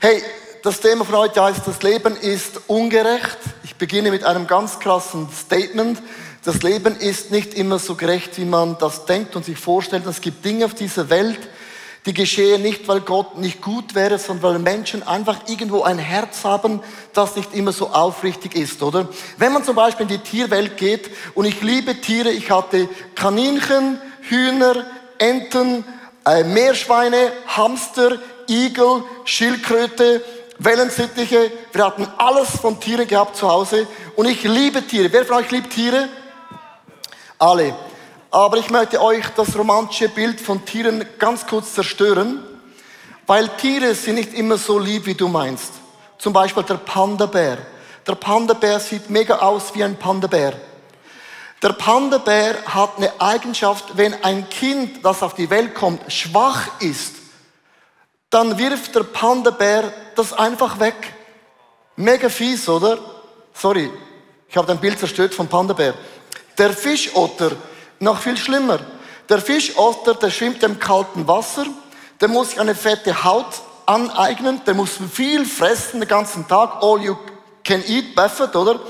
Hey, das Thema von heute heißt, das Leben ist ungerecht. Ich beginne mit einem ganz krassen Statement. Das Leben ist nicht immer so gerecht, wie man das denkt und sich vorstellt. Es gibt Dinge auf dieser Welt, die geschehen nicht, weil Gott nicht gut wäre, sondern weil Menschen einfach irgendwo ein Herz haben, das nicht immer so aufrichtig ist, oder? Wenn man zum Beispiel in die Tierwelt geht und ich liebe Tiere, ich hatte Kaninchen, Hühner, Enten, äh, Meerschweine, Hamster, Igel, Schildkröte, Wellensittiche. Wir hatten alles von Tieren gehabt zu Hause. Und ich liebe Tiere. Wer von euch liebt Tiere? Alle. Aber ich möchte euch das romantische Bild von Tieren ganz kurz zerstören, weil Tiere sind nicht immer so lieb, wie du meinst. Zum Beispiel der Panda-Bär. Der Panda-Bär sieht mega aus wie ein Panda-Bär. Der Panda-Bär hat eine Eigenschaft, wenn ein Kind, das auf die Welt kommt, schwach ist, dann wirft der Panda-Bär das einfach weg. Mega fies, oder? Sorry, ich habe dein Bild zerstört vom Panda-Bär. Der Fischotter, noch viel schlimmer. Der Fischotter, der schwimmt im kalten Wasser, der muss sich eine fette Haut aneignen, der muss viel fressen den ganzen Tag, all you can eat, Buffett, oder?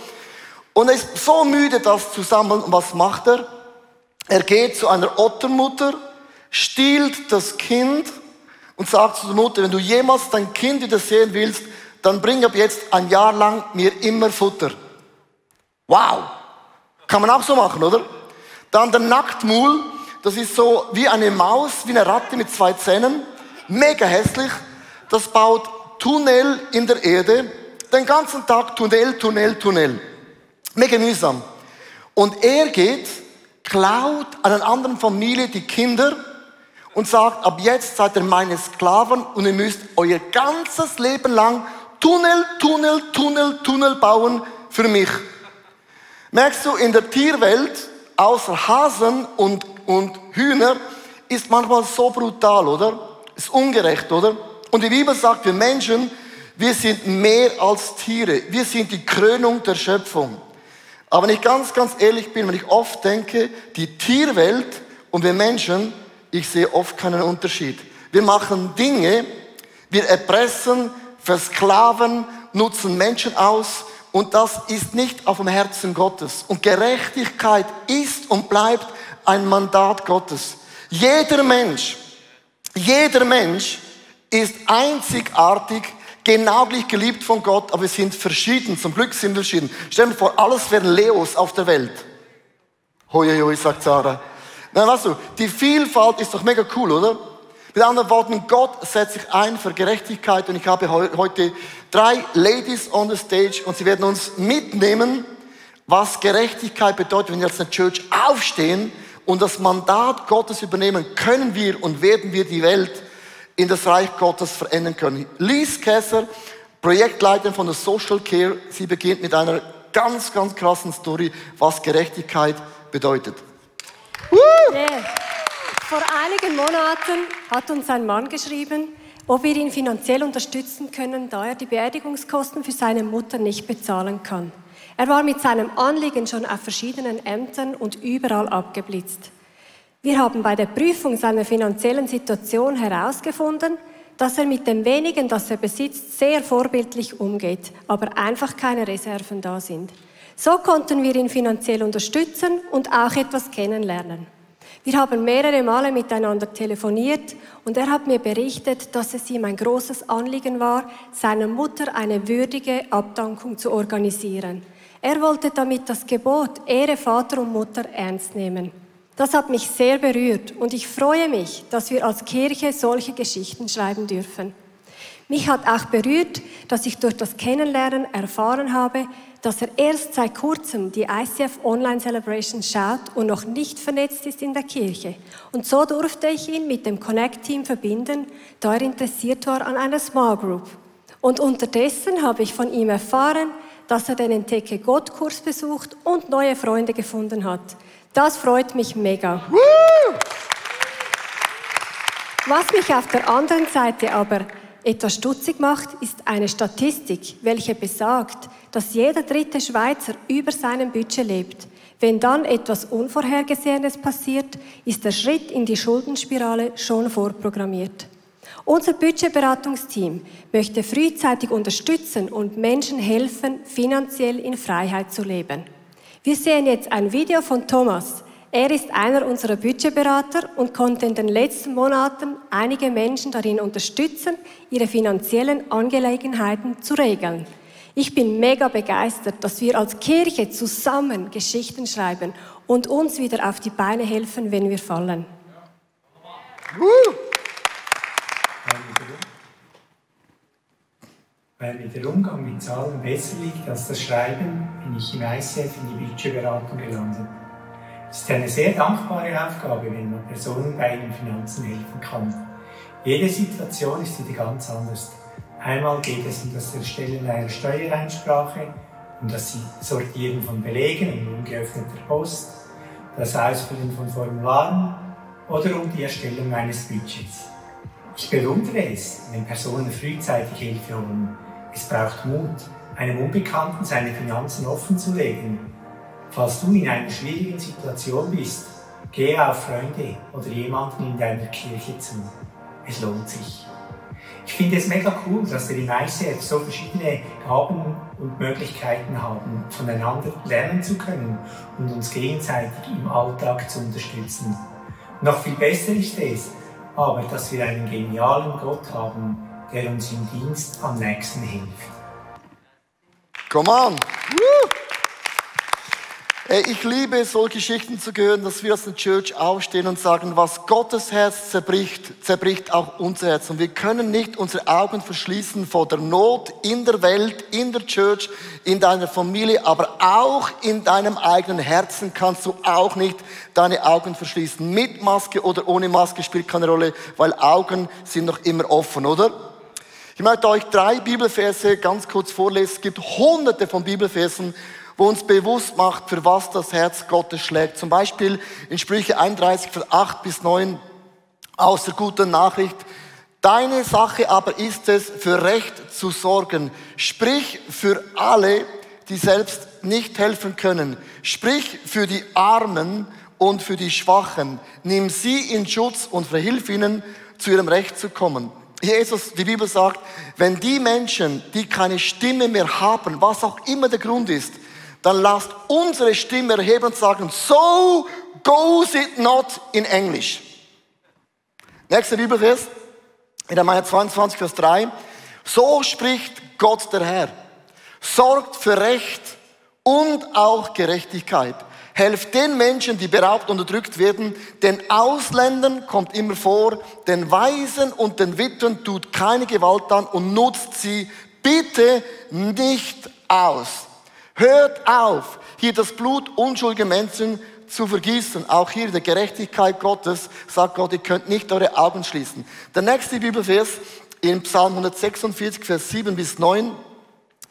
Und er ist so müde, das zu sammeln. Und was macht er? Er geht zu einer Ottermutter, stiehlt das Kind und sagt zu der Mutter, wenn du jemals dein Kind wieder sehen willst, dann bring ab jetzt ein Jahr lang mir immer Futter. Wow! Kann man auch so machen, oder? Dann der Nacktmuhl, das ist so wie eine Maus, wie eine Ratte mit zwei Zähnen, mega hässlich. Das baut Tunnel in der Erde, den ganzen Tag Tunnel, Tunnel, Tunnel. Mega mühsam. Und er geht, klaut einer anderen Familie die Kinder und sagt, ab jetzt seid ihr meine Sklaven und ihr müsst euer ganzes Leben lang Tunnel, Tunnel, Tunnel, Tunnel bauen für mich. Merkst du, in der Tierwelt, außer Hasen und, und Hühner, ist manchmal so brutal, oder? Ist ungerecht, oder? Und die Bibel sagt, wir Menschen, wir sind mehr als Tiere. Wir sind die Krönung der Schöpfung. Aber wenn ich ganz, ganz ehrlich bin, wenn ich oft denke, die Tierwelt und wir Menschen, ich sehe oft keinen Unterschied. Wir machen Dinge, wir erpressen, versklaven, nutzen Menschen aus und das ist nicht auf dem Herzen Gottes. Und Gerechtigkeit ist und bleibt ein Mandat Gottes. Jeder Mensch, jeder Mensch ist einzigartig, genau gleich geliebt von Gott, aber wir sind verschieden. Zum Glück sind wir verschieden. Stell dir vor, alles wären Leos auf der Welt. Hoi, hoi, sagt Sarah. Na, weißt du, die Vielfalt ist doch mega cool, oder? Mit anderen Worten, Gott setzt sich ein für Gerechtigkeit und ich habe heute drei Ladies on the stage und sie werden uns mitnehmen, was Gerechtigkeit bedeutet, wenn wir als eine Church aufstehen und das Mandat Gottes übernehmen, können wir und werden wir die Welt in das Reich Gottes verändern können. Lies Kesser, Projektleiterin von der Social Care, sie beginnt mit einer ganz, ganz krassen Story, was Gerechtigkeit bedeutet. Nee. Vor einigen Monaten hat uns ein Mann geschrieben, ob wir ihn finanziell unterstützen können, da er die Beerdigungskosten für seine Mutter nicht bezahlen kann. Er war mit seinem Anliegen schon auf verschiedenen Ämtern und überall abgeblitzt. Wir haben bei der Prüfung seiner finanziellen Situation herausgefunden, dass er mit dem wenigen, das er besitzt, sehr vorbildlich umgeht, aber einfach keine Reserven da sind. So konnten wir ihn finanziell unterstützen und auch etwas kennenlernen. Wir haben mehrere Male miteinander telefoniert und er hat mir berichtet, dass es ihm ein großes Anliegen war, seiner Mutter eine würdige Abdankung zu organisieren. Er wollte damit das Gebot Ehre Vater und Mutter ernst nehmen. Das hat mich sehr berührt und ich freue mich, dass wir als Kirche solche Geschichten schreiben dürfen. Mich hat auch berührt, dass ich durch das Kennenlernen erfahren habe, dass er erst seit kurzem die ICF Online Celebration schaut und noch nicht vernetzt ist in der Kirche. Und so durfte ich ihn mit dem Connect-Team verbinden, da er interessiert war an einer Small Group. Und unterdessen habe ich von ihm erfahren, dass er den Entdecke Gott-Kurs besucht und neue Freunde gefunden hat. Das freut mich mega. Was mich auf der anderen Seite aber etwas stutzig macht, ist eine Statistik, welche besagt, dass jeder dritte Schweizer über seinem Budget lebt. Wenn dann etwas Unvorhergesehenes passiert, ist der Schritt in die Schuldenspirale schon vorprogrammiert. Unser Budgetberatungsteam möchte frühzeitig unterstützen und Menschen helfen, finanziell in Freiheit zu leben. Wir sehen jetzt ein Video von Thomas. Er ist einer unserer Budgetberater und konnte in den letzten Monaten einige Menschen darin unterstützen, ihre finanziellen Angelegenheiten zu regeln. Ich bin mega begeistert, dass wir als Kirche zusammen Geschichten schreiben und uns wieder auf die Beine helfen, wenn wir fallen. Weil mir der Umgang mit Zahlen besser liegt als das Schreiben, bin ich im ICF in die Budgetberatung gelandet. Es ist eine sehr dankbare Aufgabe, wenn man Personen bei ihren Finanzen helfen kann. Jede Situation ist wieder ganz anders. Einmal geht es um das Erstellen einer Steuereinsprache, um das Sortieren von Belegen und ungeöffneter Post, das Ausfüllen von Formularen oder um die Erstellung eines Budgets. Ich bewundere es, wenn Personen frühzeitig Hilfe holen. Es braucht Mut, einem Unbekannten seine Finanzen offenzulegen. Falls du in einer schwierigen Situation bist, gehe auf Freunde oder jemanden in deiner Kirche zu. Es lohnt sich. Ich finde es mega cool, dass wir in ICF so verschiedene Gaben und Möglichkeiten haben, voneinander lernen zu können und uns gegenseitig im Alltag zu unterstützen. Noch viel besser ist es, aber dass wir einen genialen Gott haben, der uns im Dienst am nächsten hilft. Come on! Woo! Ich liebe es, so Geschichten zu hören, dass wir als eine Church aufstehen und sagen, was Gottes Herz zerbricht, zerbricht auch unser Herz. Und wir können nicht unsere Augen verschließen vor der Not in der Welt, in der Church, in deiner Familie, aber auch in deinem eigenen Herzen kannst du auch nicht deine Augen verschließen. Mit Maske oder ohne Maske spielt keine Rolle, weil Augen sind noch immer offen, oder? Ich möchte euch drei Bibelverse ganz kurz vorlesen. Es gibt hunderte von Bibelversen, wo uns bewusst macht, für was das Herz Gottes schlägt. Zum Beispiel in Sprüche 31, Vers 8 bis 9, aus der guten Nachricht. Deine Sache aber ist es, für Recht zu sorgen. Sprich für alle, die selbst nicht helfen können. Sprich für die Armen und für die Schwachen. Nimm sie in Schutz und verhilf ihnen, zu ihrem Recht zu kommen. Jesus, die Bibel sagt, wenn die Menschen, die keine Stimme mehr haben, was auch immer der Grund ist, dann lasst unsere Stimme erheben und sagen, so goes it not in English. Nächster Bibelvers, in der Mai 22, Vers 3. So spricht Gott der Herr. Sorgt für Recht und auch Gerechtigkeit. Helft den Menschen, die beraubt und unterdrückt werden. Den Ausländern kommt immer vor. Den Weisen und den Witwen tut keine Gewalt an und nutzt sie bitte nicht aus. Hört auf, hier das Blut unschuldiger Menschen zu vergießen. Auch hier der Gerechtigkeit Gottes sagt Gott, ihr könnt nicht eure Augen schließen. Der nächste Bibelvers in Psalm 146, Vers 7 bis 9.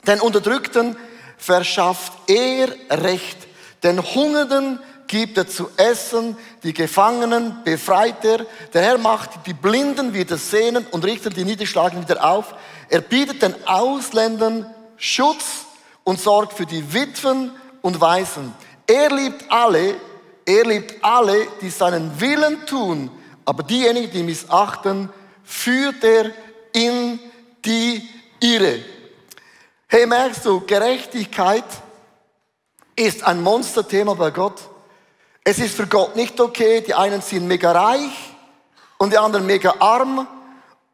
Den Unterdrückten verschafft er Recht. Den Hungernden gibt er zu essen, die Gefangenen befreit er. Der Herr macht die Blinden wieder sehnen und richtet die Niederschlagen wieder auf. Er bietet den Ausländern Schutz und sorgt für die Witwen und Waisen. Er liebt alle, er liebt alle, die seinen Willen tun, aber diejenigen, die missachten, führt er in die Irre. Hey, merkst du, Gerechtigkeit ist ein Monsterthema bei Gott. Es ist für Gott nicht okay, die einen sind mega reich und die anderen mega arm.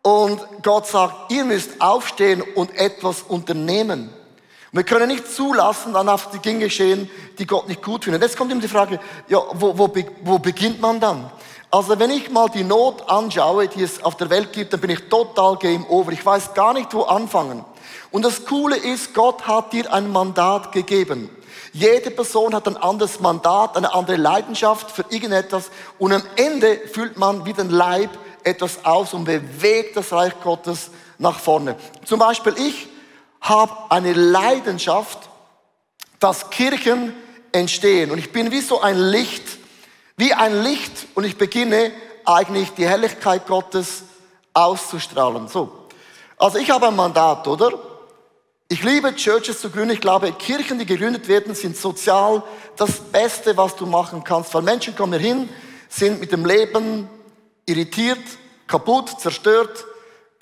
Und Gott sagt, ihr müsst aufstehen und etwas unternehmen. Wir können nicht zulassen, dann auf die Dinge geschehen, die Gott nicht gut findet. Jetzt kommt immer die Frage, ja, wo, wo, wo beginnt man dann? Also wenn ich mal die Not anschaue, die es auf der Welt gibt, dann bin ich total game over. Ich weiß gar nicht, wo anfangen. Und das Coole ist, Gott hat dir ein Mandat gegeben. Jede Person hat ein anderes Mandat, eine andere Leidenschaft für irgendetwas. Und am Ende fühlt man wie den Leib etwas aus und bewegt das Reich Gottes nach vorne. Zum Beispiel ich habe eine Leidenschaft, dass Kirchen entstehen. Und ich bin wie so ein Licht, wie ein Licht und ich beginne eigentlich die Herrlichkeit Gottes auszustrahlen. So. Also ich habe ein Mandat, oder? Ich liebe Churches zu gründen. Ich glaube, Kirchen, die gegründet werden, sind sozial das Beste, was du machen kannst. Weil Menschen kommen hier hin, sind mit dem Leben irritiert, kaputt, zerstört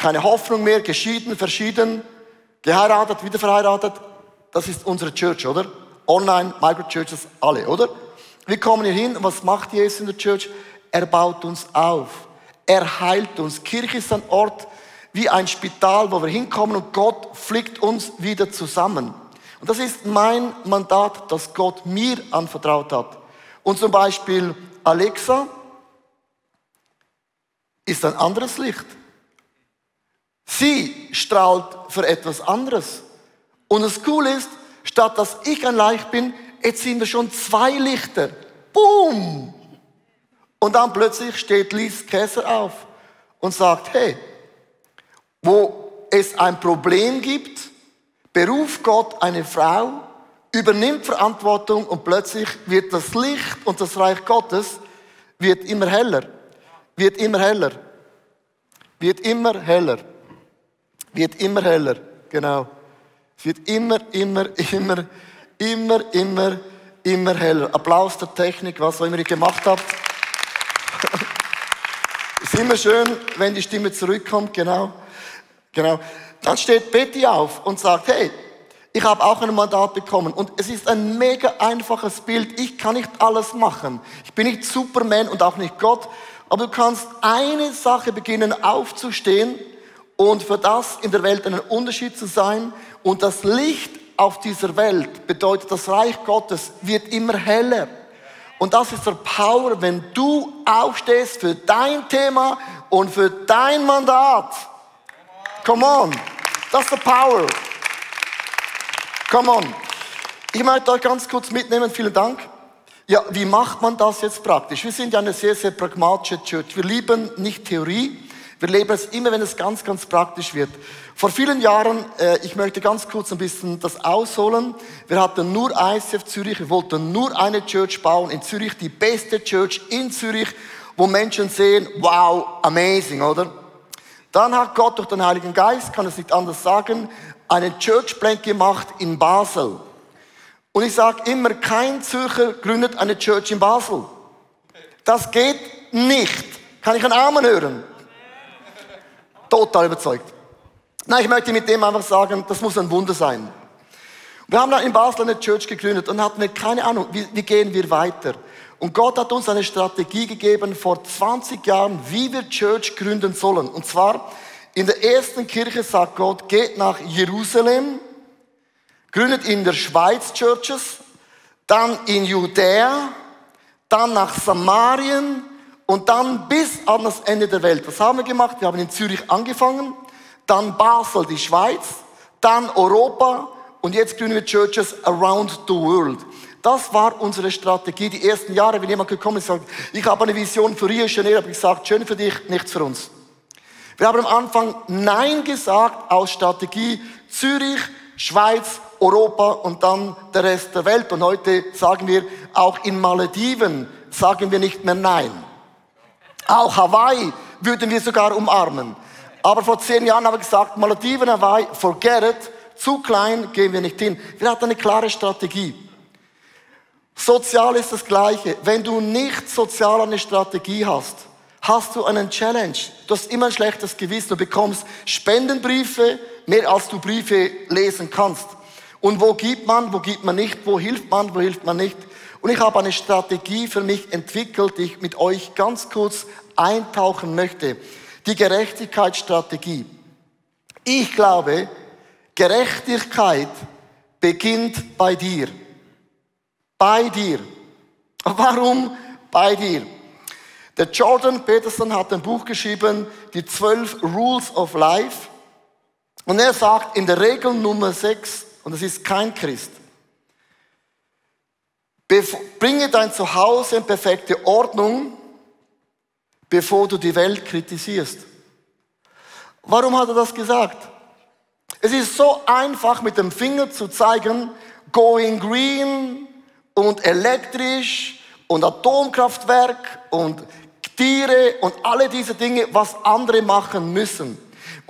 keine Hoffnung mehr, geschieden, verschieden, geheiratet, wieder verheiratet. Das ist unsere Church, oder? Online, Microchurches, alle, oder? Wir kommen hier hin was macht Jesus in der Church? Er baut uns auf. Er heilt uns. Kirche ist ein Ort wie ein Spital, wo wir hinkommen und Gott flickt uns wieder zusammen. Und das ist mein Mandat, das Gott mir anvertraut hat. Und zum Beispiel Alexa ist ein anderes Licht. Sie strahlt für etwas anderes. Und das Coole ist, statt dass ich ein Licht bin, jetzt sind wir schon zwei Lichter. Boom! Und dann plötzlich steht Lies Käser auf und sagt, hey, wo es ein Problem gibt, beruft Gott eine Frau, übernimmt Verantwortung und plötzlich wird das Licht und das Reich Gottes wird immer heller, wird immer heller, wird immer heller, wird immer heller, genau. Es wird immer, immer, immer, immer, immer, immer heller. Applaus der Technik, was auch immer ihr gemacht habt. Es ist immer schön, wenn die Stimme zurückkommt, genau. Genau. Dann steht Betty auf und sagt, hey, ich habe auch ein Mandat bekommen und es ist ein mega einfaches Bild. Ich kann nicht alles machen. Ich bin nicht Superman und auch nicht Gott, aber du kannst eine Sache beginnen aufzustehen und für das in der Welt einen Unterschied zu sein und das Licht auf dieser Welt bedeutet, das Reich Gottes wird immer heller. Und das ist der Power, wenn du aufstehst für dein Thema und für dein Mandat. Come on. Das ist der Power. Come on. Ich möchte euch ganz kurz mitnehmen, vielen Dank. Ja, wie macht man das jetzt praktisch? Wir sind ja eine sehr, sehr pragmatische Church. Wir lieben nicht Theorie. Wir leben es immer, wenn es ganz, ganz praktisch wird. Vor vielen Jahren, äh, ich möchte ganz kurz ein bisschen das ausholen. Wir hatten nur ICF Zürich. Wir wollten nur eine Church bauen in Zürich, die beste Church in Zürich, wo Menschen sehen, wow, amazing, oder? Dann hat Gott durch den Heiligen Geist, kann es nicht anders sagen, einen Churchplan gemacht in Basel. Und ich sage immer, kein Zürcher gründet eine Church in Basel. Das geht nicht. Kann ich einen Amen hören? Total überzeugt. Nein, ich möchte mit dem einfach sagen, das muss ein Wunder sein. Wir haben in Basel eine Church gegründet und hatten keine Ahnung, wie, wie gehen wir weiter. Und Gott hat uns eine Strategie gegeben vor 20 Jahren, wie wir Church gründen sollen. Und zwar in der ersten Kirche sagt Gott, geht nach Jerusalem, gründet in der Schweiz Churches, dann in Judäa, dann nach Samarien und dann bis an das Ende der Welt. Was haben wir gemacht? Wir haben in Zürich angefangen, dann Basel, die Schweiz, dann Europa und jetzt gründen wir Churches around the world. Das war unsere Strategie. Die ersten Jahre, wenn jemand gekommen ist und sagt, ich habe eine Vision für Rio de Janeiro, habe ich gesagt, schön für dich, nichts für uns. Wir haben am Anfang Nein gesagt aus Strategie Zürich, Schweiz, Europa und dann der Rest der Welt. Und heute sagen wir, auch in Malediven sagen wir nicht mehr Nein. Auch Hawaii würden wir sogar umarmen. Aber vor zehn Jahren haben wir gesagt, Malediven, Hawaii, forget it, zu klein, gehen wir nicht hin. Wir hatten eine klare Strategie. Sozial ist das Gleiche. Wenn du nicht sozial eine Strategie hast, hast du einen Challenge. Du hast immer ein schlechtes Gewissen. Du bekommst Spendenbriefe, mehr als du Briefe lesen kannst. Und wo gibt man, wo gibt man nicht, wo hilft man, wo hilft man nicht. Und ich habe eine Strategie für mich entwickelt, die ich mit euch ganz kurz eintauchen möchte. Die Gerechtigkeitsstrategie. Ich glaube, Gerechtigkeit beginnt bei dir. Bei dir. Warum bei dir? Der Jordan Peterson hat ein Buch geschrieben, die 12 Rules of Life. Und er sagt in der Regel Nummer 6, und es ist kein Christ, bringe dein Zuhause in perfekte Ordnung, bevor du die Welt kritisierst. Warum hat er das gesagt? Es ist so einfach mit dem Finger zu zeigen, going green und elektrisch und Atomkraftwerk und Tiere und alle diese Dinge, was andere machen müssen.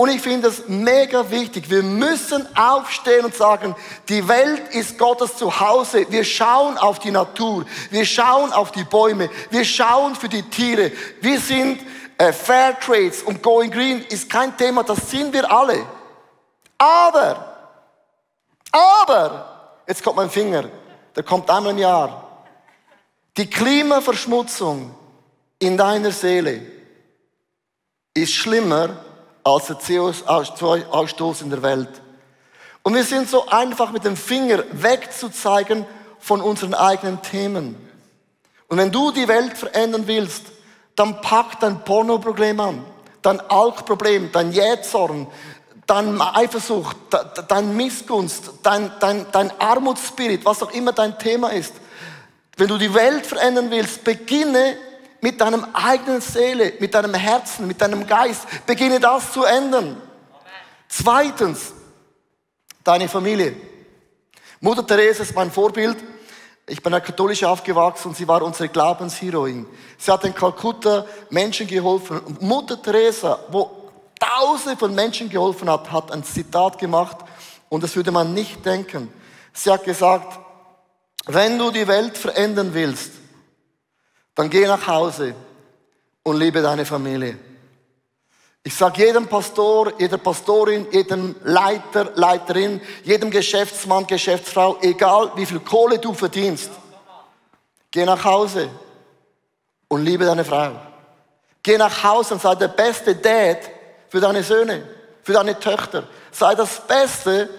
Und ich finde es mega wichtig. Wir müssen aufstehen und sagen, die Welt ist Gottes Zuhause. Wir schauen auf die Natur. Wir schauen auf die Bäume. Wir schauen für die Tiere. Wir sind äh, Fair Trades und Going Green ist kein Thema, das sind wir alle. Aber, aber, jetzt kommt mein Finger, der kommt einmal im Jahr. Die Klimaverschmutzung in deiner Seele ist schlimmer als der CO2-Ausstoß in der Welt. Und wir sind so einfach mit dem Finger wegzuzeigen von unseren eigenen Themen. Und wenn du die Welt verändern willst, dann pack dein Pornoproblem an, dein Alkproblem, dein Jähzorn, dein Eifersucht, dein Missgunst, dein, dein, dein Armutsspirit, was auch immer dein Thema ist. Wenn du die Welt verändern willst, beginne mit deinem eigenen Seele, mit deinem Herzen, mit deinem Geist. Beginne das zu ändern. Zweitens, deine Familie. Mutter Therese ist mein Vorbild. Ich bin katholisch aufgewachsen und sie war unsere Glaubensheroin. Sie hat in Kalkutta Menschen geholfen. Mutter Teresa, wo Tausende von Menschen geholfen hat, hat ein Zitat gemacht und das würde man nicht denken. Sie hat gesagt, wenn du die Welt verändern willst, dann geh nach Hause und liebe deine Familie. Ich sage jedem Pastor, jeder Pastorin, jedem Leiter, Leiterin, jedem Geschäftsmann, Geschäftsfrau, egal wie viel Kohle du verdienst, geh nach Hause und liebe deine Frau. Geh nach Hause und sei der beste Dad für deine Söhne, für deine Töchter. Sei das Beste,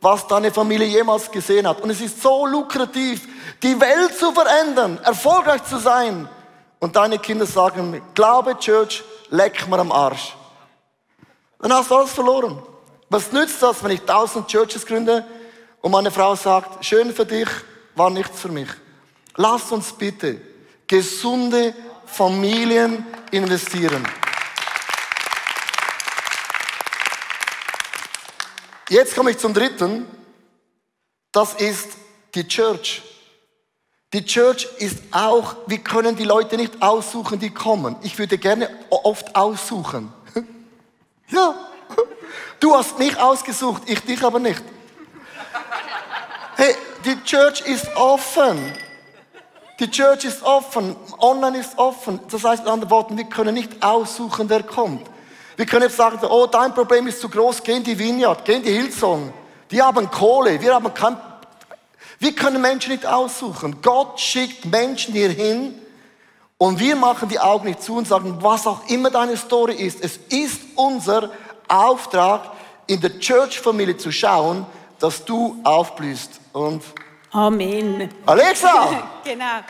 was deine Familie jemals gesehen hat. Und es ist so lukrativ, die Welt zu verändern, erfolgreich zu sein. Und deine Kinder sagen, glaube Church, leck mir am Arsch. Dann hast du alles verloren. Was nützt das, wenn ich tausend Churches gründe und meine Frau sagt, schön für dich, war nichts für mich. Lass uns bitte gesunde Familien investieren. Jetzt komme ich zum dritten. Das ist die Church. Die Church ist auch, wir können die Leute nicht aussuchen, die kommen. Ich würde gerne oft aussuchen. ja, du hast mich ausgesucht, ich dich aber nicht. Hey, die Church ist offen. Die Church ist offen, online ist offen. Das heißt mit anderen Worten, wir können nicht aussuchen, wer kommt. Wir können jetzt sagen, oh, dein Problem ist zu groß, geh in die Vineyard, geh in die Hillsong. Die haben Kohle, wir haben kein wir können Menschen nicht aussuchen. Gott schickt Menschen hierhin und wir machen die Augen nicht zu und sagen, was auch immer deine Story ist. Es ist unser Auftrag, in der Church-Familie zu schauen, dass du aufblühst. Und Amen. Alexa! genau.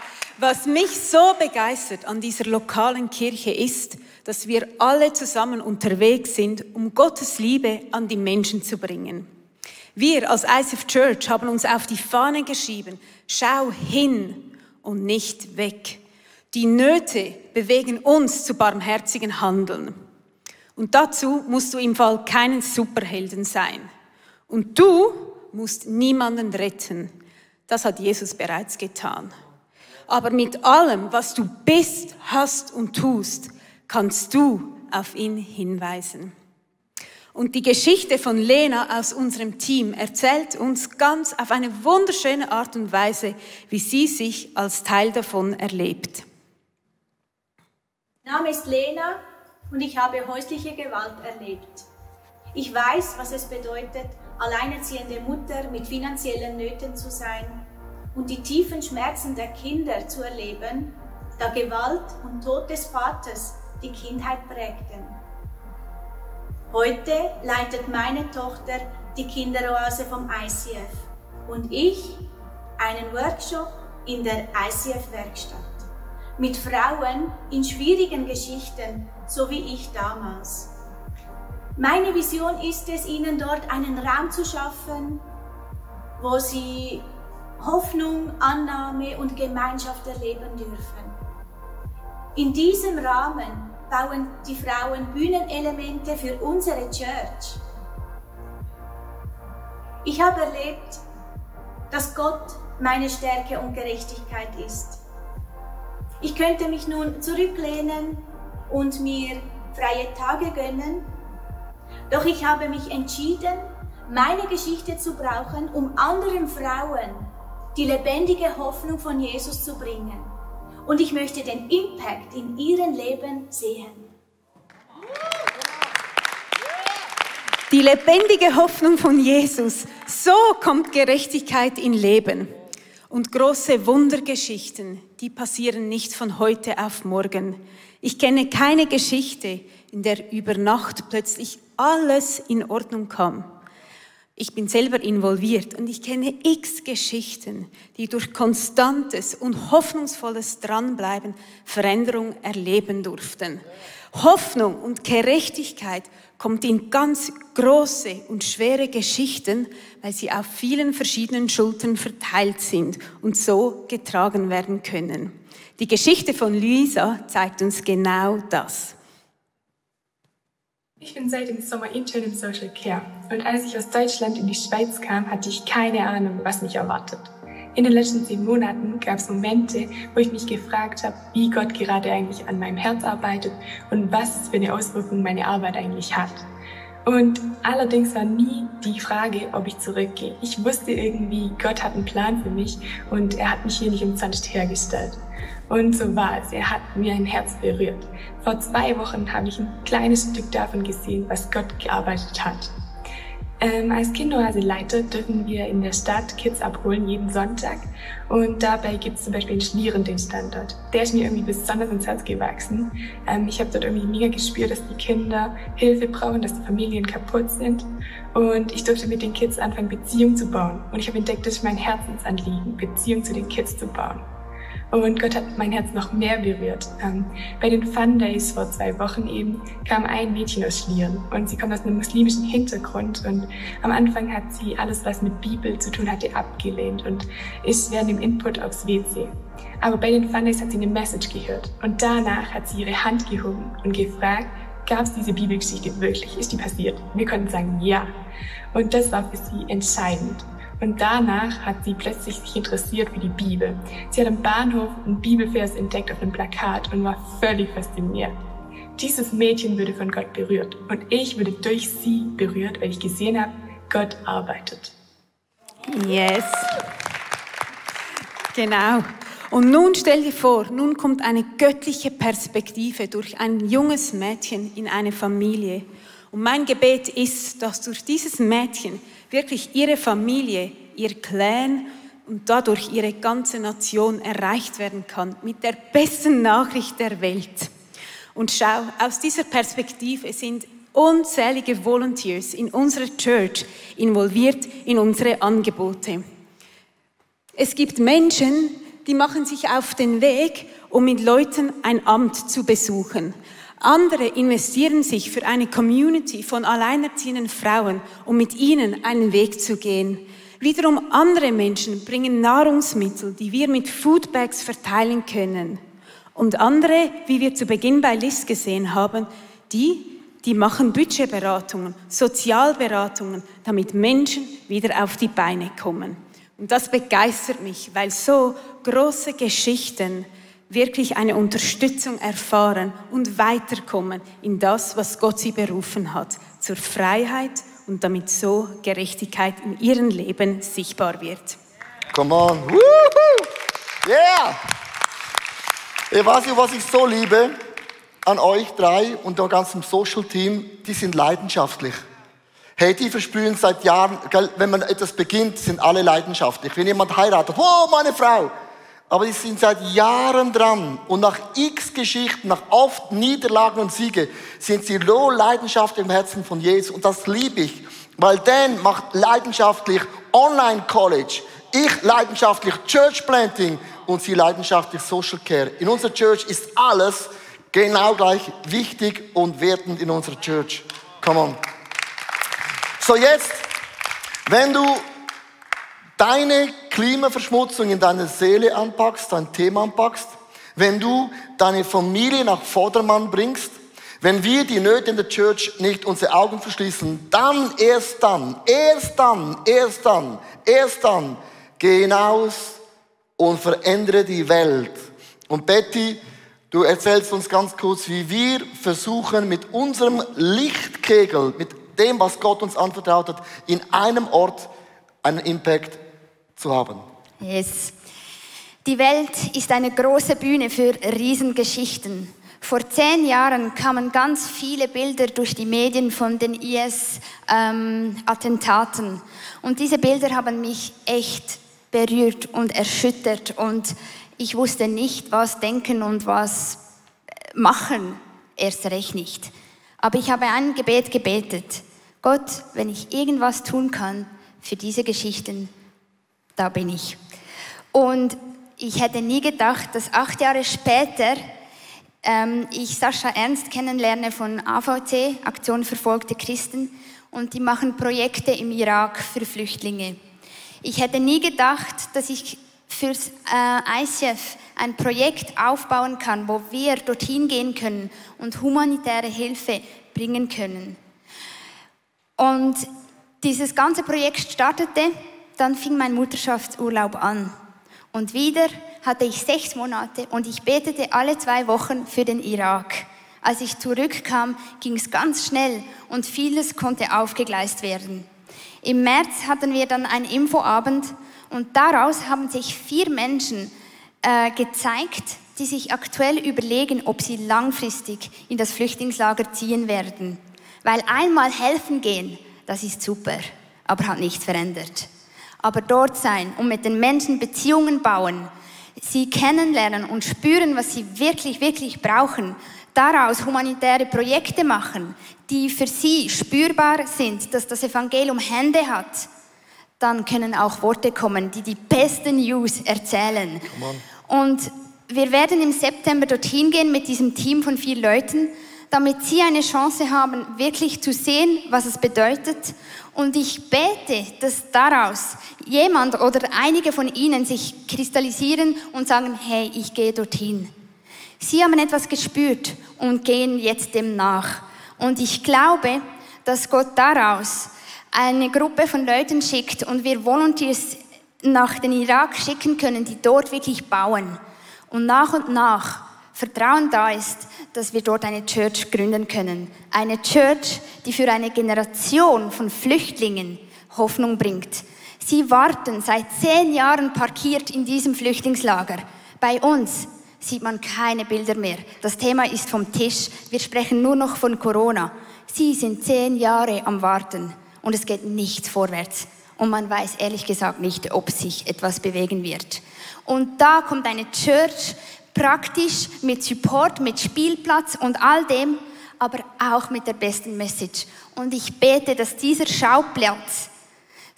Was mich so begeistert an dieser lokalen Kirche ist, dass wir alle zusammen unterwegs sind, um Gottes Liebe an die Menschen zu bringen. Wir als ICF Church haben uns auf die Fahne geschrieben, schau hin und nicht weg. Die Nöte bewegen uns zu barmherzigen Handeln. Und dazu musst du im Fall keinen Superhelden sein. Und du musst niemanden retten. Das hat Jesus bereits getan. Aber mit allem, was du bist, hast und tust, kannst du auf ihn hinweisen. Und die Geschichte von Lena aus unserem Team erzählt uns ganz auf eine wunderschöne Art und Weise, wie sie sich als Teil davon erlebt. Mein Name ist Lena und ich habe häusliche Gewalt erlebt. Ich weiß, was es bedeutet, alleinerziehende Mutter mit finanziellen Nöten zu sein und die tiefen Schmerzen der Kinder zu erleben, da Gewalt und Tod des Vaters die Kindheit prägten. Heute leitet meine Tochter die Kinderoase vom ICF und ich einen Workshop in der ICF-Werkstatt mit Frauen in schwierigen Geschichten, so wie ich damals. Meine Vision ist es, ihnen dort einen Raum zu schaffen, wo sie Hoffnung, Annahme und Gemeinschaft erleben dürfen. In diesem Rahmen bauen die Frauen Bühnenelemente für unsere Church. Ich habe erlebt, dass Gott meine Stärke und Gerechtigkeit ist. Ich könnte mich nun zurücklehnen und mir freie Tage gönnen, doch ich habe mich entschieden, meine Geschichte zu brauchen, um anderen Frauen die lebendige Hoffnung von Jesus zu bringen. Und ich möchte den Impact in ihrem Leben sehen. Die lebendige Hoffnung von Jesus. So kommt Gerechtigkeit in Leben. Und große Wundergeschichten, die passieren nicht von heute auf morgen. Ich kenne keine Geschichte, in der über Nacht plötzlich alles in Ordnung kam. Ich bin selber involviert und ich kenne x Geschichten, die durch konstantes und hoffnungsvolles Dranbleiben Veränderung erleben durften. Hoffnung und Gerechtigkeit kommt in ganz große und schwere Geschichten, weil sie auf vielen verschiedenen Schultern verteilt sind und so getragen werden können. Die Geschichte von Luisa zeigt uns genau das. Ich bin seit dem Sommer intern im Social Care und als ich aus Deutschland in die Schweiz kam, hatte ich keine Ahnung, was mich erwartet. In den letzten zehn Monaten gab es Momente, wo ich mich gefragt habe, wie Gott gerade eigentlich an meinem Herz arbeitet und was für eine Auswirkung meine Arbeit eigentlich hat. Und allerdings war nie die Frage, ob ich zurückgehe. Ich wusste irgendwie, Gott hat einen Plan für mich und er hat mich hier nicht umsonst hergestellt. Und so war es. Er hat mir ein Herz berührt. Vor zwei Wochen habe ich ein kleines Stück davon gesehen, was Gott gearbeitet hat. Ähm, als Kinderoaseleiter dürfen wir in der Stadt Kids abholen, jeden Sonntag. Und dabei gibt es zum Beispiel einen Schlieren, den Standort. Der ist mir irgendwie besonders ins Herz gewachsen. Ähm, ich habe dort irgendwie mega gespürt, dass die Kinder Hilfe brauchen, dass die Familien kaputt sind. Und ich durfte mit den Kids anfangen, Beziehung zu bauen. Und ich habe entdeckt, das ist mein Herzensanliegen, Beziehung zu den Kids zu bauen. Und Gott hat mein Herz noch mehr berührt. Ähm, bei den Fun Days vor zwei Wochen eben kam ein Mädchen aus Schlieren und sie kommt aus einem muslimischen Hintergrund und am Anfang hat sie alles, was mit Bibel zu tun hatte, abgelehnt und ist während dem Input aufs WC. Aber bei den Fun Days hat sie eine Message gehört und danach hat sie ihre Hand gehoben und gefragt, gab es diese Bibelgeschichte wirklich? Ist die passiert? Wir konnten sagen, ja. Und das war für sie entscheidend. Und danach hat sie plötzlich sich interessiert für die Bibel. Sie hat am Bahnhof einen Bibelvers entdeckt auf einem Plakat und war völlig fasziniert. Dieses Mädchen würde von Gott berührt und ich würde durch sie berührt, weil ich gesehen habe, Gott arbeitet. Yes. Genau. Und nun stell dir vor, nun kommt eine göttliche Perspektive durch ein junges Mädchen in eine Familie. Und mein Gebet ist, dass durch dieses Mädchen wirklich ihre Familie, ihr Clan und dadurch ihre ganze Nation erreicht werden kann mit der besten Nachricht der Welt. Und schau, aus dieser Perspektive sind unzählige Volunteers in unserer Church involviert in unsere Angebote. Es gibt Menschen, die machen sich auf den Weg, um mit Leuten ein Amt zu besuchen. Andere investieren sich für eine Community von alleinerziehenden Frauen, um mit ihnen einen Weg zu gehen. Wiederum andere Menschen bringen Nahrungsmittel, die wir mit Foodbags verteilen können. Und andere, wie wir zu Beginn bei Liz gesehen haben, die, die machen Budgetberatungen, Sozialberatungen, damit Menschen wieder auf die Beine kommen. Und das begeistert mich, weil so große Geschichten wirklich eine Unterstützung erfahren und weiterkommen in das, was Gott sie berufen hat, zur Freiheit und damit so Gerechtigkeit in ihrem Leben sichtbar wird. Come on. Woohoo. Yeah. Ich weiß nicht, was ich so liebe an euch drei und der ganzen Social Team, die sind leidenschaftlich. Hey, die versprühen seit Jahren, wenn man etwas beginnt, sind alle leidenschaftlich. Wenn jemand heiratet, oh, meine Frau, aber die sind seit Jahren dran und nach x Geschichten, nach oft Niederlagen und Siege, sind sie so leidenschaftlich im Herzen von Jesus und das liebe ich, weil Dan macht leidenschaftlich Online College, ich leidenschaftlich Church Planting und sie leidenschaftlich Social Care. In unserer Church ist alles genau gleich wichtig und wertend in unserer Church. Come on. So jetzt, wenn du deine Klimaverschmutzung in deiner Seele anpackst, dein Thema anpackst, wenn du deine Familie nach Vordermann bringst, wenn wir die Nöte in der Church nicht unsere Augen verschließen, dann, erst dann, erst dann, erst dann, erst dann, geh hinaus und verändere die Welt. Und Betty, du erzählst uns ganz kurz, wie wir versuchen, mit unserem Lichtkegel, mit dem, was Gott uns anvertraut hat, in einem Ort einen Impact zu haben. Yes. Die Welt ist eine große Bühne für Riesengeschichten. Vor zehn Jahren kamen ganz viele Bilder durch die Medien von den IS-Attentaten. Ähm, und diese Bilder haben mich echt berührt und erschüttert. Und ich wusste nicht, was denken und was machen. Erst recht nicht. Aber ich habe ein Gebet gebetet. Gott, wenn ich irgendwas tun kann für diese Geschichten, da bin ich. Und ich hätte nie gedacht, dass acht Jahre später ähm, ich Sascha Ernst kennenlerne von AVC, Aktion Verfolgte Christen, und die machen Projekte im Irak für Flüchtlinge. Ich hätte nie gedacht, dass ich fürs äh, ICF ein Projekt aufbauen kann, wo wir dorthin gehen können und humanitäre Hilfe bringen können. Und dieses ganze Projekt startete, dann fing mein Mutterschaftsurlaub an. Und wieder hatte ich sechs Monate und ich betete alle zwei Wochen für den Irak. Als ich zurückkam, ging es ganz schnell und vieles konnte aufgegleist werden. Im März hatten wir dann einen Infoabend und daraus haben sich vier Menschen äh, gezeigt, die sich aktuell überlegen, ob sie langfristig in das Flüchtlingslager ziehen werden. Weil einmal helfen gehen, das ist super, aber hat nichts verändert. Aber dort sein und mit den Menschen Beziehungen bauen, sie kennenlernen und spüren, was sie wirklich, wirklich brauchen, daraus humanitäre Projekte machen, die für sie spürbar sind, dass das Evangelium Hände hat, dann können auch Worte kommen, die die besten News erzählen. Und wir werden im September dorthin gehen mit diesem Team von vier Leuten, damit sie eine Chance haben, wirklich zu sehen, was es bedeutet. Und ich bete, dass daraus jemand oder einige von ihnen sich kristallisieren und sagen, hey, ich gehe dorthin. Sie haben etwas gespürt und gehen jetzt dem nach. Und ich glaube, dass Gott daraus eine Gruppe von Leuten schickt und wir Volunteers nach den Irak schicken können, die dort wirklich bauen. Und nach und nach Vertrauen da ist, dass wir dort eine Church gründen können. Eine Church, die für eine Generation von Flüchtlingen Hoffnung bringt. Sie warten seit zehn Jahren parkiert in diesem Flüchtlingslager. Bei uns sieht man keine Bilder mehr. Das Thema ist vom Tisch. Wir sprechen nur noch von Corona. Sie sind zehn Jahre am Warten und es geht nichts vorwärts. Und man weiß ehrlich gesagt nicht, ob sich etwas bewegen wird. Und da kommt eine Church praktisch mit Support, mit Spielplatz und all dem, aber auch mit der besten Message. Und ich bete, dass dieser Schauplatz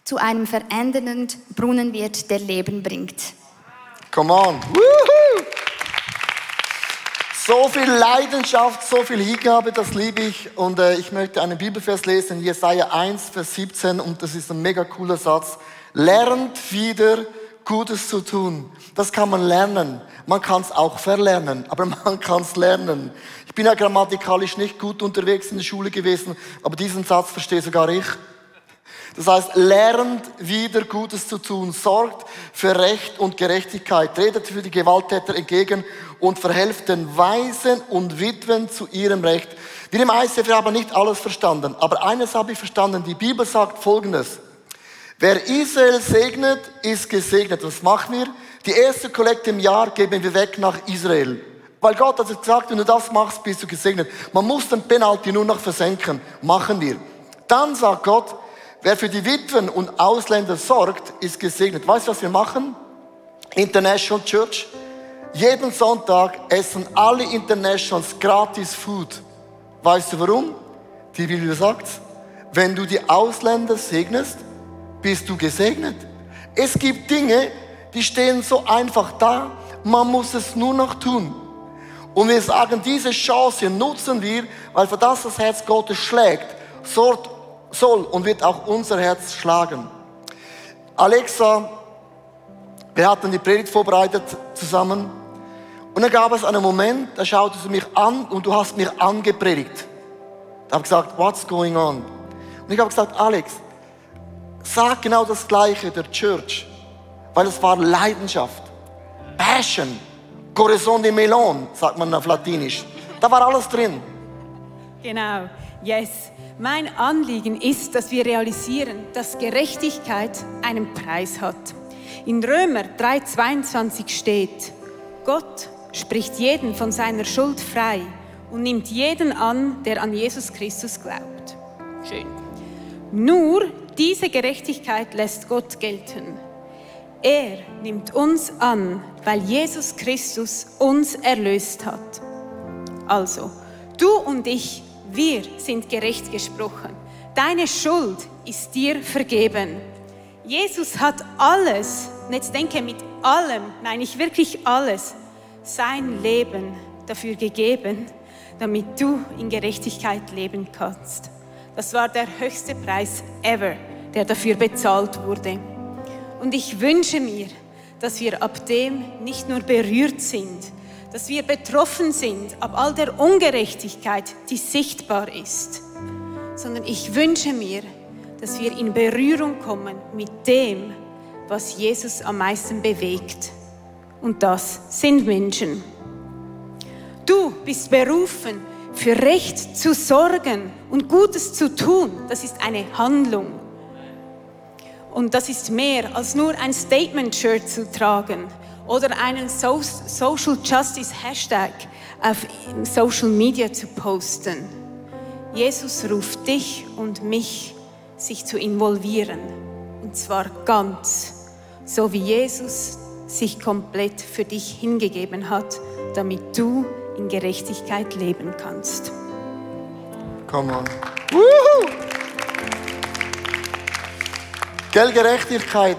zu einem verändernden Brunnen wird, der Leben bringt. Come on. Woohoo! So viel Leidenschaft, so viel Hingabe, das liebe ich. Und äh, ich möchte einen Bibelvers lesen, Jesaja 1, Vers 17, und das ist ein mega cooler Satz. Lernt wieder Gutes zu tun. Das kann man lernen. Man kann es auch verlernen, aber man kann es lernen. Ich bin ja grammatikalisch nicht gut unterwegs in der Schule gewesen, aber diesen Satz verstehe sogar ich. Das heißt, lernt wieder Gutes zu tun, sorgt für Recht und Gerechtigkeit, tretet für die Gewalttäter entgegen und verhelft den Weisen und Witwen zu ihrem Recht. Wir im ICF haben nicht alles verstanden, aber eines habe ich verstanden. Die Bibel sagt Folgendes. Wer Israel segnet, ist gesegnet. Was machen wir? Die erste Kollekte im Jahr geben wir weg nach Israel. Weil Gott hat gesagt, wenn du das machst, bist du gesegnet. Man muss den Penalty nur noch versenken. Machen wir. Dann sagt Gott, Wer für die Witwen und Ausländer sorgt, ist gesegnet. Weißt du, was wir machen? International Church. Jeden Sonntag essen alle Internationals gratis Food. Weißt du warum? Die Bibel sagt, wenn du die Ausländer segnest, bist du gesegnet. Es gibt Dinge, die stehen so einfach da, man muss es nur noch tun. Und wir sagen, diese Chance nutzen wir, weil für das das Herz Gottes schlägt. Soll und wird auch unser Herz schlagen. Alexa, wir hatten die Predigt vorbereitet zusammen und dann gab es einen Moment, da schaute sie mich an und du hast mir angepredigt. Ich habe gesagt, what's going on? Und ich habe gesagt, Alex, sag genau das Gleiche der Church, weil es war Leidenschaft, Passion, Corazon de Melon, sagt man auf Latinisch. Da war alles drin. Genau, yes. Mein Anliegen ist, dass wir realisieren, dass Gerechtigkeit einen Preis hat. In Römer 3:22 steht, Gott spricht jeden von seiner Schuld frei und nimmt jeden an, der an Jesus Christus glaubt. Schön. Nur diese Gerechtigkeit lässt Gott gelten. Er nimmt uns an, weil Jesus Christus uns erlöst hat. Also, du und ich, wir sind gerecht gesprochen. Deine Schuld ist dir vergeben. Jesus hat alles, und jetzt denke mit allem, meine ich wirklich alles, sein Leben dafür gegeben, damit du in Gerechtigkeit leben kannst. Das war der höchste Preis ever, der dafür bezahlt wurde. Und ich wünsche mir, dass wir ab dem nicht nur berührt sind, dass wir betroffen sind ab all der Ungerechtigkeit, die sichtbar ist, sondern ich wünsche mir, dass wir in Berührung kommen mit dem, was Jesus am meisten bewegt. Und das sind Menschen. Du bist berufen, für Recht zu sorgen und Gutes zu tun. Das ist eine Handlung. Und das ist mehr als nur ein Statement-Shirt zu tragen oder einen so Social Justice Hashtag auf Social Media zu posten. Jesus ruft dich und mich, sich zu involvieren. Und zwar ganz, so wie Jesus sich komplett für dich hingegeben hat, damit du in Gerechtigkeit leben kannst. Come on. Woohoo! Geldgerechtigkeit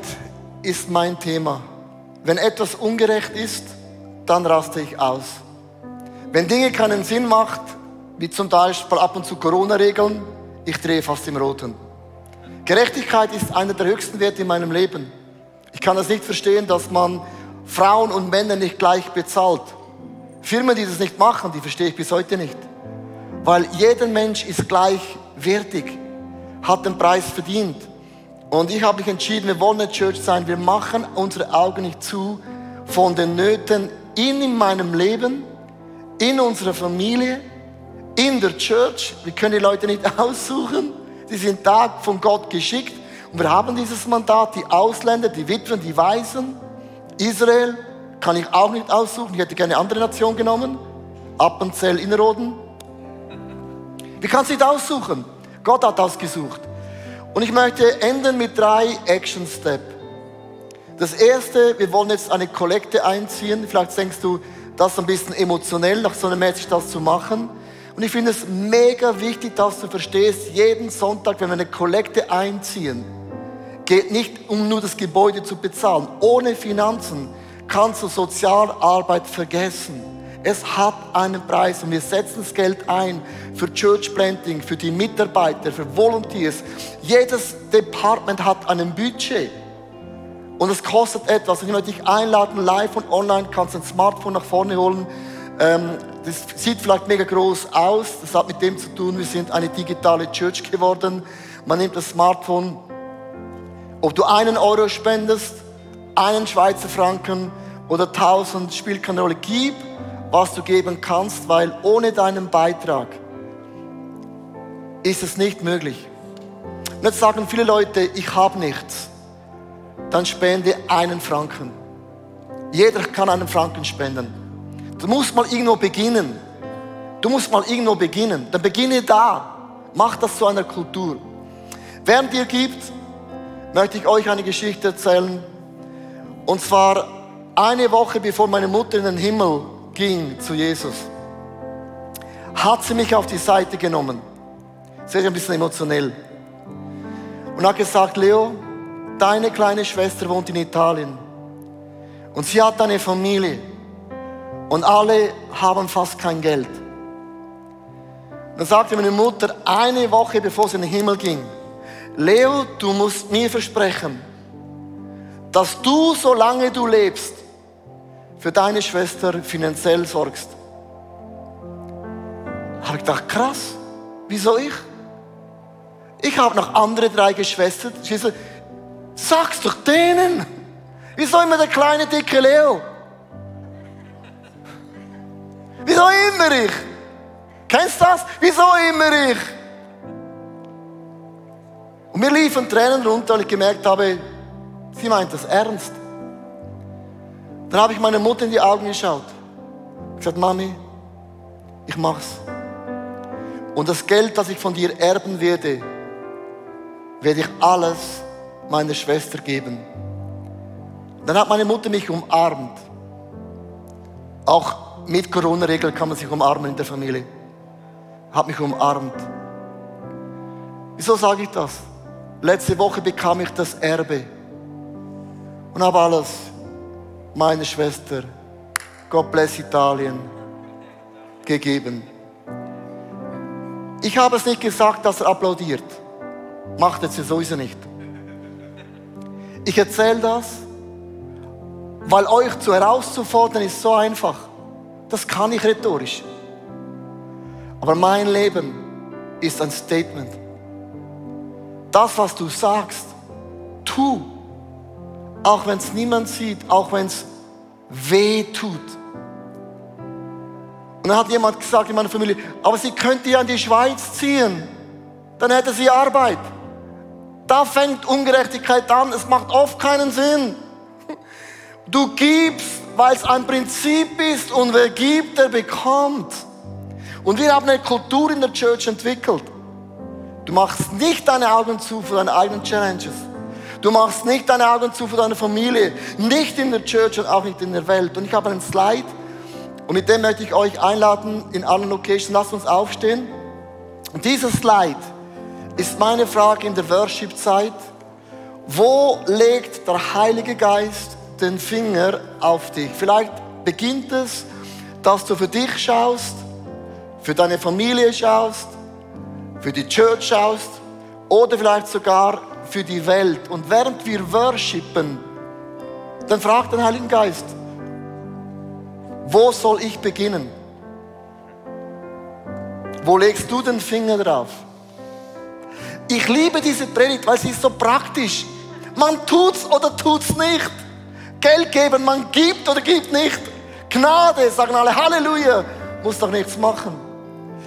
ist mein Thema. Wenn etwas ungerecht ist, dann raste ich aus. Wenn Dinge keinen Sinn macht, wie zum Beispiel ab und zu Corona-Regeln, ich drehe fast im Roten. Gerechtigkeit ist einer der höchsten Werte in meinem Leben. Ich kann es nicht verstehen, dass man Frauen und Männer nicht gleich bezahlt. Firmen, die das nicht machen, die verstehe ich bis heute nicht. Weil jeder Mensch ist gleichwertig, hat den Preis verdient. Und ich habe mich entschieden, wir wollen eine Church sein. Wir machen unsere Augen nicht zu von den Nöten in meinem Leben, in unserer Familie, in der Church. Wir können die Leute nicht aussuchen. Sie sind da von Gott geschickt. Und wir haben dieses Mandat, die Ausländer, die Witwen, die Waisen, Israel, kann ich auch nicht aussuchen. Ich hätte gerne eine andere Nation genommen. Appenzell, Innerrhoden. Wir können es nicht aussuchen. Gott hat ausgesucht. Und ich möchte enden mit drei Action Steps. Das erste, wir wollen jetzt eine Kollekte einziehen. Vielleicht denkst du, das ist ein bisschen emotionell, nach so einem Mäßig das zu machen. Und ich finde es mega wichtig, dass du verstehst, jeden Sonntag, wenn wir eine Kollekte einziehen, geht nicht um nur das Gebäude zu bezahlen. Ohne Finanzen kannst du Sozialarbeit vergessen. Es hat einen Preis und wir setzen das Geld ein für Church Planting, für die Mitarbeiter, für Volunteers. Jedes Department hat ein Budget. Und es kostet etwas. Und ich möchte dich einladen, live und online kannst du ein Smartphone nach vorne holen. Ähm, das sieht vielleicht mega groß aus. Das hat mit dem zu tun, wir sind eine digitale Church geworden. Man nimmt das Smartphone. Ob du einen Euro spendest, einen Schweizer Franken oder tausend, spielt keine Rolle. Gib was du geben kannst, weil ohne deinen Beitrag ist es nicht möglich. Und jetzt sagen viele Leute, ich habe nichts. Dann spende einen Franken. Jeder kann einen Franken spenden. Du musst mal irgendwo beginnen. Du musst mal irgendwo beginnen. Dann beginne da. Mach das zu einer Kultur. Während ihr gibt, möchte ich euch eine Geschichte erzählen. Und zwar eine Woche bevor meine Mutter in den Himmel ging zu Jesus, hat sie mich auf die Seite genommen. Ist ein bisschen emotionell. Und hat gesagt, Leo, deine kleine Schwester wohnt in Italien. Und sie hat eine Familie. Und alle haben fast kein Geld. Dann sagte meine Mutter eine Woche bevor sie in den Himmel ging, Leo, du musst mir versprechen, dass du, solange du lebst, für deine Schwester finanziell sorgst. Habe ich gedacht, krass, wieso ich? Ich habe noch andere drei Geschwister. Sag's doch denen. Wieso immer der kleine, dicke Leo? Wieso immer ich? Kennst du das? Wieso immer ich? Und mir liefen Tränen runter, weil ich gemerkt habe, sie meint das ernst. Dann habe ich meine Mutter in die Augen geschaut. gesagt, Mami, ich mach's. Und das Geld, das ich von dir erben werde, werde ich alles meiner Schwester geben. Dann hat meine Mutter mich umarmt. Auch mit Corona-Regeln kann man sich umarmen in der Familie. Hat mich umarmt. Wieso sage ich das? Letzte Woche bekam ich das Erbe und habe alles meiner Schwester, God bless Italien, gegeben. Ich habe es nicht gesagt, dass er applaudiert. Macht ja sowieso nicht. Ich erzähle das, weil euch zu herauszufordern ist so einfach. Das kann ich rhetorisch. Aber mein Leben ist ein Statement. Das, was du sagst, tu. Auch wenn es niemand sieht, auch wenn es weh tut. Und dann hat jemand gesagt in meiner Familie, aber sie könnte ja in die Schweiz ziehen. Dann hätte sie Arbeit. Da fängt Ungerechtigkeit an. Es macht oft keinen Sinn. Du gibst, weil es ein Prinzip ist und wer gibt, der bekommt. Und wir haben eine Kultur in der Church entwickelt. Du machst nicht deine Augen zu für deine eigenen Challenges. Du machst nicht deine Augen zu für deine Familie. Nicht in der Church und auch nicht in der Welt. Und ich habe einen Slide und mit dem möchte ich euch einladen in allen Locations. Lasst uns aufstehen. Und dieser Slide ist meine Frage in der Worship-Zeit. Wo legt der Heilige Geist den Finger auf dich? Vielleicht beginnt es, dass du für dich schaust, für deine Familie schaust, für die Church schaust oder vielleicht sogar für die Welt. Und während wir worshipen, dann fragt den Heiligen Geist, wo soll ich beginnen? Wo legst du den Finger drauf? Ich liebe diese Predigt, weil sie ist so praktisch. Man tut's oder tut's nicht. Geld geben, man gibt oder gibt nicht. Gnade, sagen alle Halleluja, muss doch nichts machen.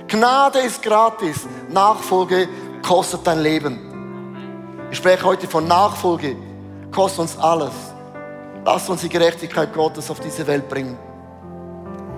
Gnade ist gratis. Nachfolge kostet dein Leben. Ich spreche heute von Nachfolge. Kostet uns alles. Lass uns die Gerechtigkeit Gottes auf diese Welt bringen.